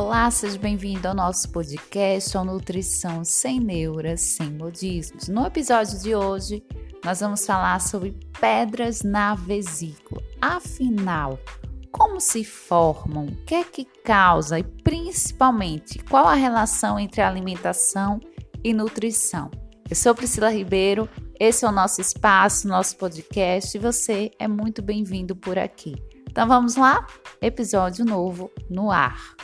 Olá, seja bem-vindo ao nosso podcast ao Nutrição Sem Neuras, Sem Modismos. No episódio de hoje, nós vamos falar sobre pedras na vesícula. Afinal, como se formam, o que é que causa e principalmente qual a relação entre alimentação e nutrição. Eu sou Priscila Ribeiro, esse é o nosso espaço, nosso podcast e você é muito bem-vindo por aqui. Então vamos lá? Episódio novo no ar.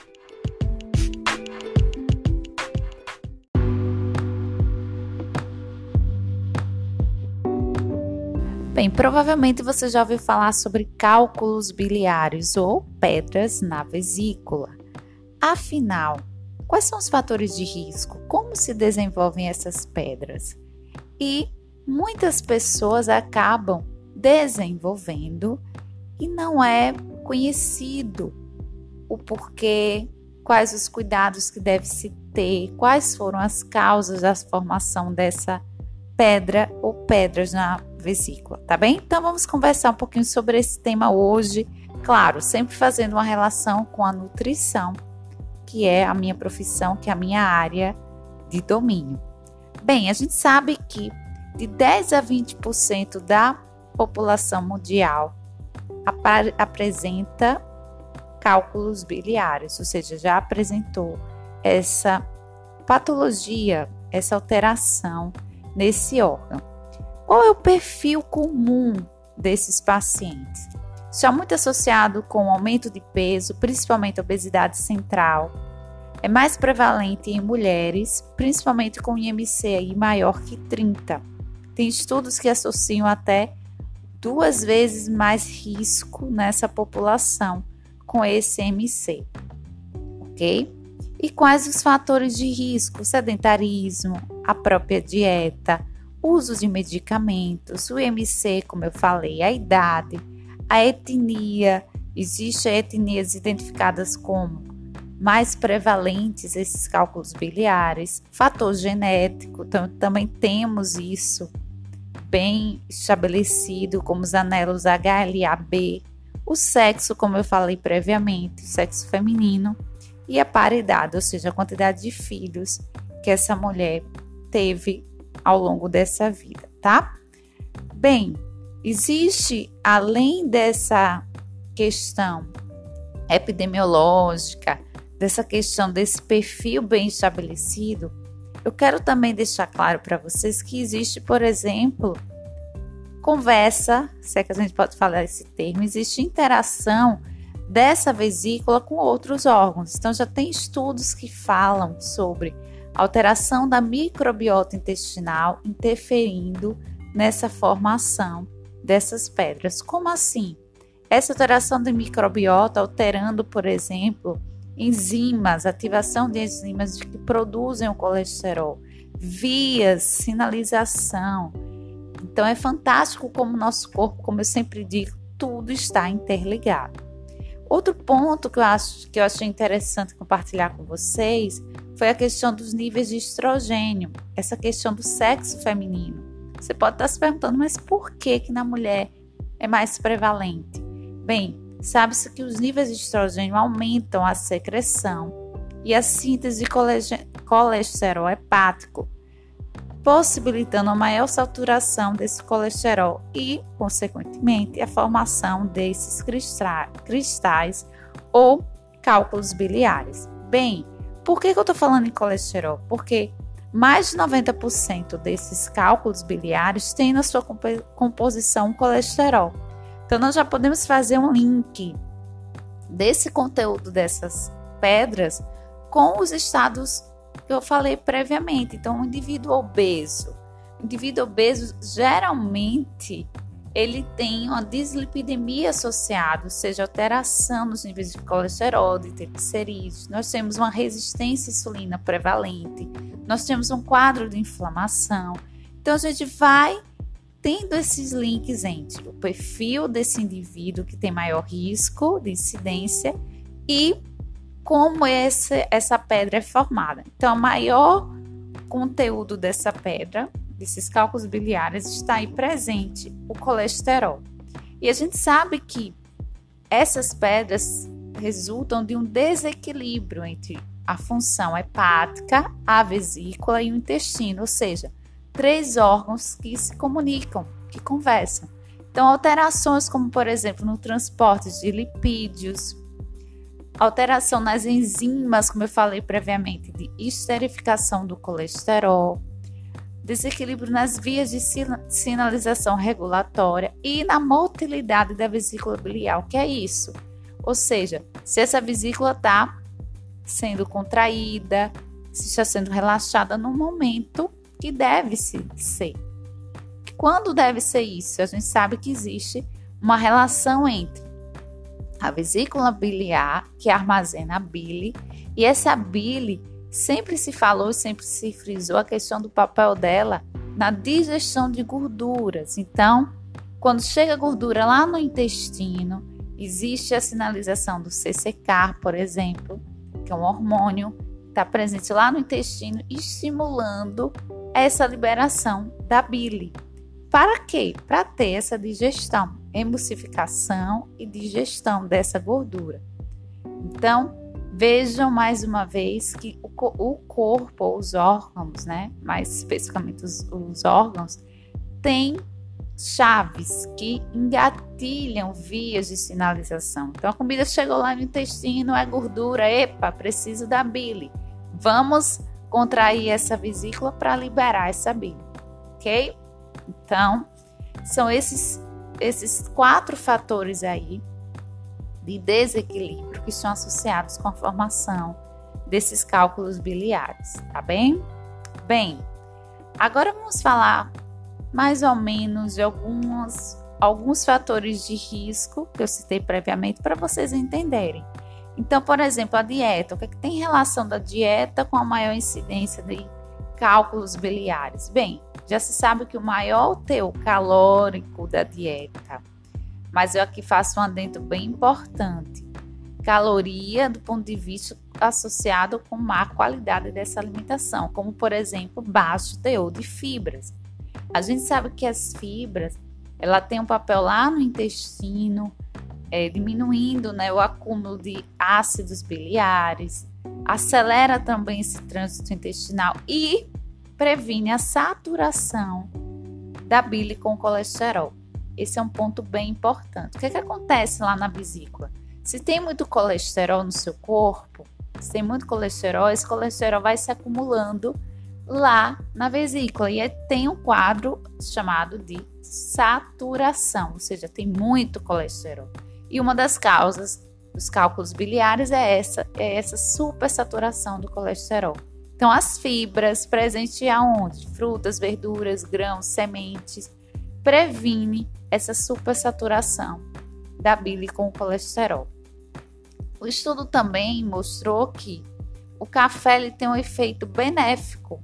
Bem, provavelmente você já ouviu falar sobre cálculos biliares ou pedras na vesícula. Afinal, quais são os fatores de risco? Como se desenvolvem essas pedras? E muitas pessoas acabam desenvolvendo e não é conhecido o porquê, quais os cuidados que deve se ter, quais foram as causas da formação dessa pedra ou pedras na vesícula, tá bem? Então vamos conversar um pouquinho sobre esse tema hoje, claro, sempre fazendo uma relação com a nutrição, que é a minha profissão, que é a minha área de domínio. Bem, a gente sabe que de 10 a 20% da população mundial apresenta cálculos biliares, ou seja, já apresentou essa patologia, essa alteração nesse órgão. Qual é o perfil comum desses pacientes? Está muito associado com aumento de peso, principalmente obesidade central. É mais prevalente em mulheres, principalmente com IMC aí maior que 30. Tem estudos que associam até duas vezes mais risco nessa população com esse IMC, ok? E quais os fatores de risco? sedentarismo, a própria dieta, uso de medicamentos, o IMC, como eu falei, a idade, a etnia, existem etnias identificadas como mais prevalentes esses cálculos biliares, fator genético, então, também temos isso bem estabelecido, como os anelos HLA-B, o sexo, como eu falei previamente, o sexo feminino, e a paridade, ou seja, a quantidade de filhos que essa mulher teve ao longo dessa vida, tá? Bem, existe além dessa questão epidemiológica, dessa questão desse perfil bem estabelecido, eu quero também deixar claro para vocês que existe, por exemplo, conversa, se é que a gente pode falar esse termo, existe interação dessa vesícula com outros órgãos. Então já tem estudos que falam sobre alteração da microbiota intestinal interferindo nessa formação dessas pedras. Como assim? Essa alteração da microbiota alterando, por exemplo, enzimas, ativação de enzimas que produzem o colesterol, vias, sinalização. Então é fantástico como nosso corpo, como eu sempre digo, tudo está interligado. Outro ponto que eu acho que eu achei interessante compartilhar com vocês foi a questão dos níveis de estrogênio, essa questão do sexo feminino. Você pode estar se perguntando, mas por que que na mulher é mais prevalente? Bem, sabe-se que os níveis de estrogênio aumentam a secreção e a síntese de colesterol hepático, possibilitando uma maior saturação desse colesterol e, consequentemente, a formação desses cristais ou cálculos biliares. Bem, por que, que eu estou falando em colesterol? Porque mais de 90% desses cálculos biliares têm na sua composição colesterol. Então, nós já podemos fazer um link desse conteúdo dessas pedras com os estados que eu falei previamente. Então, um indivíduo obeso. Indivíduo obeso geralmente ele tem uma dislipidemia associada, ou seja, alteração nos níveis de colesterol, de triglicerídeos. Nós temos uma resistência à insulina prevalente, nós temos um quadro de inflamação. Então, a gente vai tendo esses links entre o perfil desse indivíduo que tem maior risco de incidência e como esse, essa pedra é formada. Então, maior conteúdo dessa pedra desses cálculos biliares está aí presente o colesterol. E a gente sabe que essas pedras resultam de um desequilíbrio entre a função hepática, a vesícula e o intestino, ou seja, três órgãos que se comunicam, que conversam. Então, alterações como, por exemplo, no transporte de lipídios, alteração nas enzimas, como eu falei previamente, de esterificação do colesterol, desequilíbrio nas vias de sinalização regulatória e na motilidade da vesícula biliar. Que é isso? Ou seja, se essa vesícula está sendo contraída, se está sendo relaxada no momento que deve -se ser. Quando deve ser isso? A gente sabe que existe uma relação entre a vesícula biliar, que armazena a bile, e essa bile sempre se falou, sempre se frisou a questão do papel dela na digestão de gorduras. Então, quando chega a gordura lá no intestino, existe a sinalização do CCK, por exemplo, que é um hormônio que está presente lá no intestino, estimulando essa liberação da bile. Para quê? Para ter essa digestão, emulsificação e digestão dessa gordura. Então, vejam mais uma vez que o, o corpo, os órgãos, né? Mais especificamente os, os órgãos, tem chaves que engatilham vias de sinalização. Então a comida chegou lá no intestino, é gordura, epa, preciso da bile. Vamos contrair essa vesícula para liberar essa bile, ok? Então, são esses, esses quatro fatores aí de desequilíbrio que são associados com a formação desses cálculos biliares, tá bem? Bem, agora vamos falar mais ou menos de algumas, alguns fatores de risco que eu citei previamente para vocês entenderem. Então, por exemplo, a dieta. O que, é que tem relação da dieta com a maior incidência de cálculos biliares? Bem, já se sabe que o maior teor calórico da dieta, mas eu aqui faço um adendo bem importante. Caloria do ponto de vista associado com má qualidade dessa alimentação, como por exemplo, baixo teor de fibras. A gente sabe que as fibras, ela tem um papel lá no intestino, é, diminuindo né, o acúmulo de ácidos biliares, acelera também esse trânsito intestinal e previne a saturação da bile com colesterol. Esse é um ponto bem importante. O que, é que acontece lá na vesícula? Se tem muito colesterol no seu corpo, se tem muito colesterol, esse colesterol vai se acumulando lá na vesícula e tem um quadro chamado de saturação, ou seja, tem muito colesterol. E uma das causas dos cálculos biliares é essa, é essa supersaturação do colesterol. Então, as fibras presentes aonde? Frutas, verduras, grãos, sementes, previne essa supersaturação da bile com o colesterol. O estudo também mostrou que o café ele tem um efeito benéfico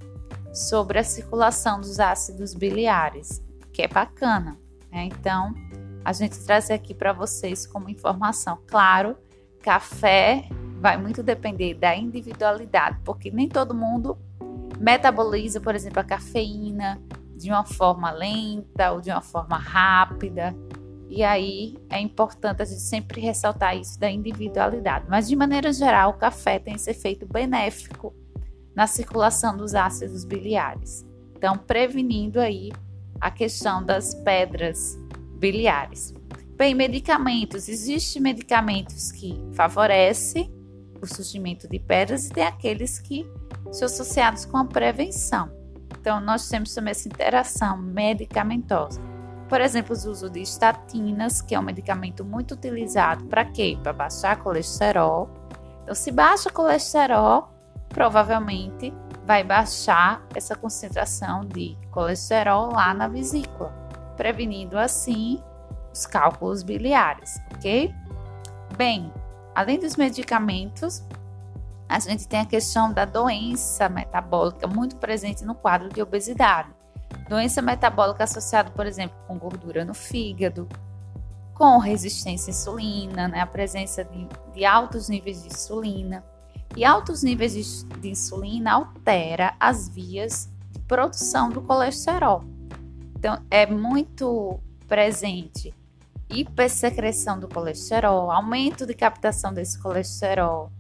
sobre a circulação dos ácidos biliares, que é bacana. Né? Então, a gente traz aqui para vocês como informação. Claro, café vai muito depender da individualidade, porque nem todo mundo metaboliza, por exemplo, a cafeína de uma forma lenta ou de uma forma rápida. E aí é importante a gente sempre ressaltar isso da individualidade. Mas de maneira geral, o café tem esse efeito benéfico na circulação dos ácidos biliares. Então, prevenindo aí a questão das pedras biliares. Bem, medicamentos. Existem medicamentos que favorecem o surgimento de pedras e tem aqueles que são associados com a prevenção. Então, nós temos também essa interação medicamentosa. Por exemplo, o uso de estatinas, que é um medicamento muito utilizado para quê? Para baixar colesterol. Então, se baixa colesterol, provavelmente vai baixar essa concentração de colesterol lá na vesícula prevenindo assim os cálculos biliares, ok? Bem, além dos medicamentos, a gente tem a questão da doença metabólica muito presente no quadro de obesidade. Doença metabólica associada, por exemplo, com gordura no fígado, com resistência à insulina, né? a presença de, de altos níveis de insulina. E altos níveis de, de insulina altera as vias de produção do colesterol. Então, é muito presente hipersecreção do colesterol, aumento de captação desse colesterol.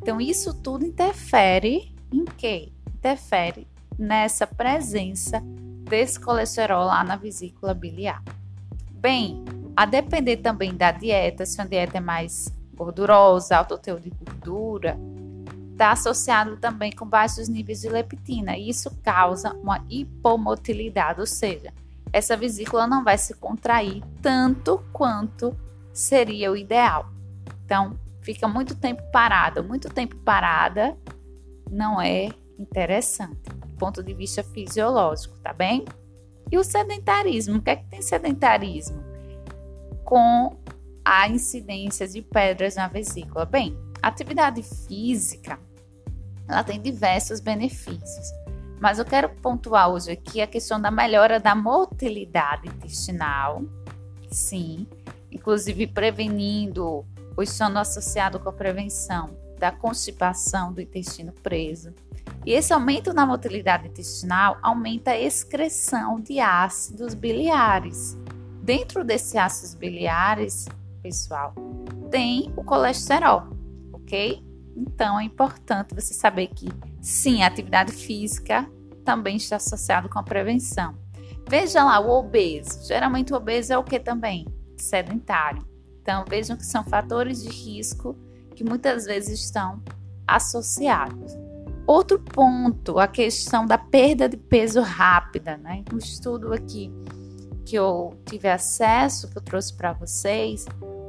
Então, isso tudo interfere em quê? Interfere nessa presença desse colesterol lá na vesícula biliar. Bem, a depender também da dieta, se a dieta é mais gordurosa, alto teor de gordura, está associado também com baixos níveis de leptina. E isso causa uma hipomotilidade, ou seja, essa vesícula não vai se contrair tanto quanto seria o ideal. Então, fica muito tempo parada. Muito tempo parada não é interessante, do ponto de vista fisiológico, tá bem? E o sedentarismo, o que é que tem sedentarismo? Com a incidência de pedras na vesícula. Bem, atividade física, ela tem diversos benefícios. Mas eu quero pontuar hoje aqui a questão da melhora da motilidade intestinal, sim, inclusive prevenindo o sono associado com a prevenção da constipação do intestino preso. E esse aumento na motilidade intestinal aumenta a excreção de ácidos biliares. Dentro desses ácidos biliares, pessoal, tem o colesterol, ok? Então é importante você saber que sim, a atividade física também está associada com a prevenção. Veja lá o obeso. Geralmente o obeso é o que também? Sedentário. Então vejam que são fatores de risco que muitas vezes estão associados. Outro ponto, a questão da perda de peso rápida, né? Um estudo aqui que eu tive acesso, que eu trouxe para vocês,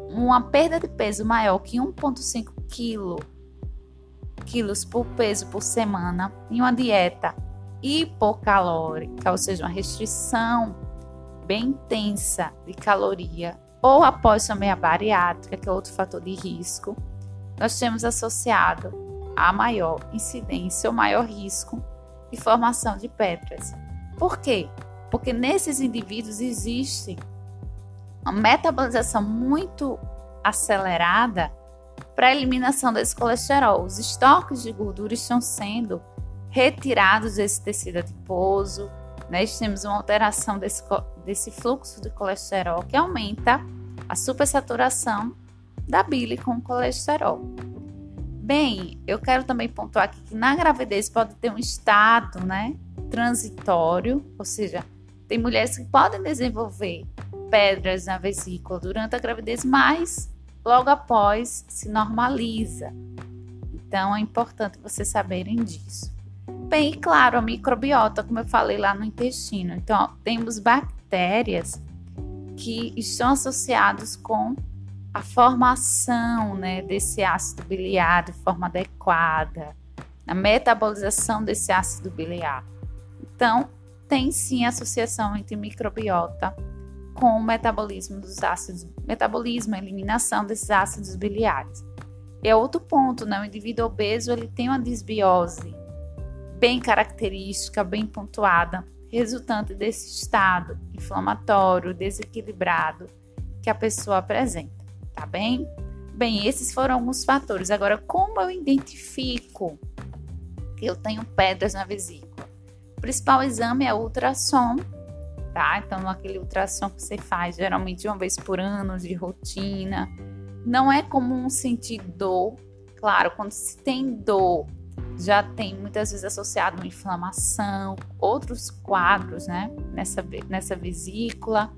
uma perda de peso maior que 1,5 kg quilos por peso por semana em uma dieta hipocalórica, ou seja, uma restrição bem intensa de caloria, ou após também a bariátrica, que é outro fator de risco, nós temos associado a maior incidência ou maior risco de formação de pedras. Por quê? Porque nesses indivíduos existe uma metabolização muito acelerada para a eliminação desse colesterol. Os estoques de gordura estão sendo retirados desse tecido adiposo, né? temos uma alteração desse, desse fluxo de colesterol que aumenta a supersaturação da bile com colesterol. Bem, eu quero também pontuar aqui que na gravidez pode ter um estado, né, transitório, ou seja, tem mulheres que podem desenvolver pedras na vesícula durante a gravidez, mas logo após se normaliza. Então é importante vocês saberem disso. Bem, e claro, a microbiota, como eu falei lá no intestino. Então, ó, temos bactérias que estão associadas com a formação né, desse ácido biliar de forma adequada, a metabolização desse ácido biliar. Então, tem sim associação entre microbiota com o metabolismo dos ácidos, metabolismo, eliminação desses ácidos biliares. É outro ponto, né? O indivíduo obeso ele tem uma desbiose bem característica, bem pontuada, resultante desse estado inflamatório, desequilibrado que a pessoa apresenta, tá bem? Bem, esses foram alguns fatores. Agora, como eu identifico que eu tenho pedras na vesícula? O principal exame é o ultrassom tá? Então, aquele ultrassom que você faz geralmente uma vez por ano, de rotina. Não é comum sentir dor. Claro, quando se tem dor, já tem muitas vezes associado uma inflamação, outros quadros, né? Nessa, nessa vesícula,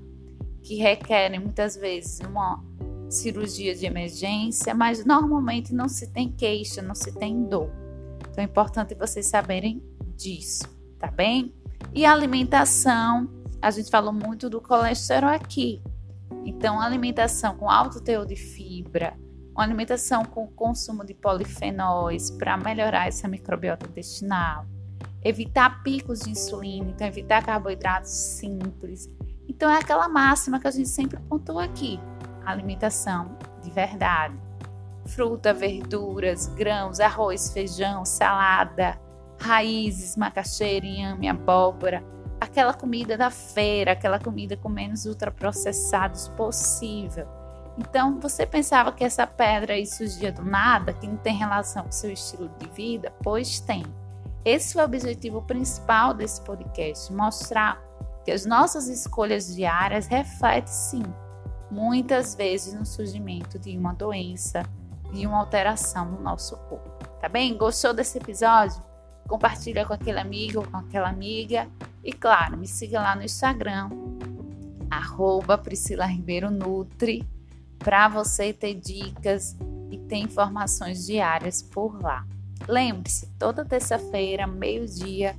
que requerem muitas vezes uma cirurgia de emergência, mas normalmente não se tem queixa, não se tem dor. Então é importante vocês saberem disso, tá bem? E a alimentação, a gente falou muito do colesterol aqui. Então, alimentação com alto teor de fibra, uma alimentação com consumo de polifenóis para melhorar essa microbiota intestinal, evitar picos de insulina, então evitar carboidratos simples. Então é aquela máxima que a gente sempre pontua aqui: alimentação de verdade. Fruta, verduras, grãos, arroz, feijão, salada, raízes, macaxeira, inhame, abóbora, aquela comida da feira, aquela comida com menos ultraprocessados possível. Então, você pensava que essa pedra aí surgia do nada, que não tem relação com o seu estilo de vida? Pois tem. Esse foi o objetivo principal desse podcast: mostrar que as nossas escolhas diárias refletem sim muitas vezes no surgimento de uma doença, de uma alteração no nosso corpo. Tá bem? Gostou desse episódio? Compartilha com aquele amigo, com aquela amiga. E claro, me siga lá no Instagram, arroba Priscila Ribeiro Nutri, para você ter dicas e ter informações diárias por lá. Lembre-se, toda terça-feira, meio-dia,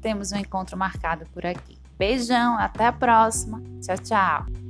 temos um encontro marcado por aqui. Beijão, até a próxima. Tchau, tchau.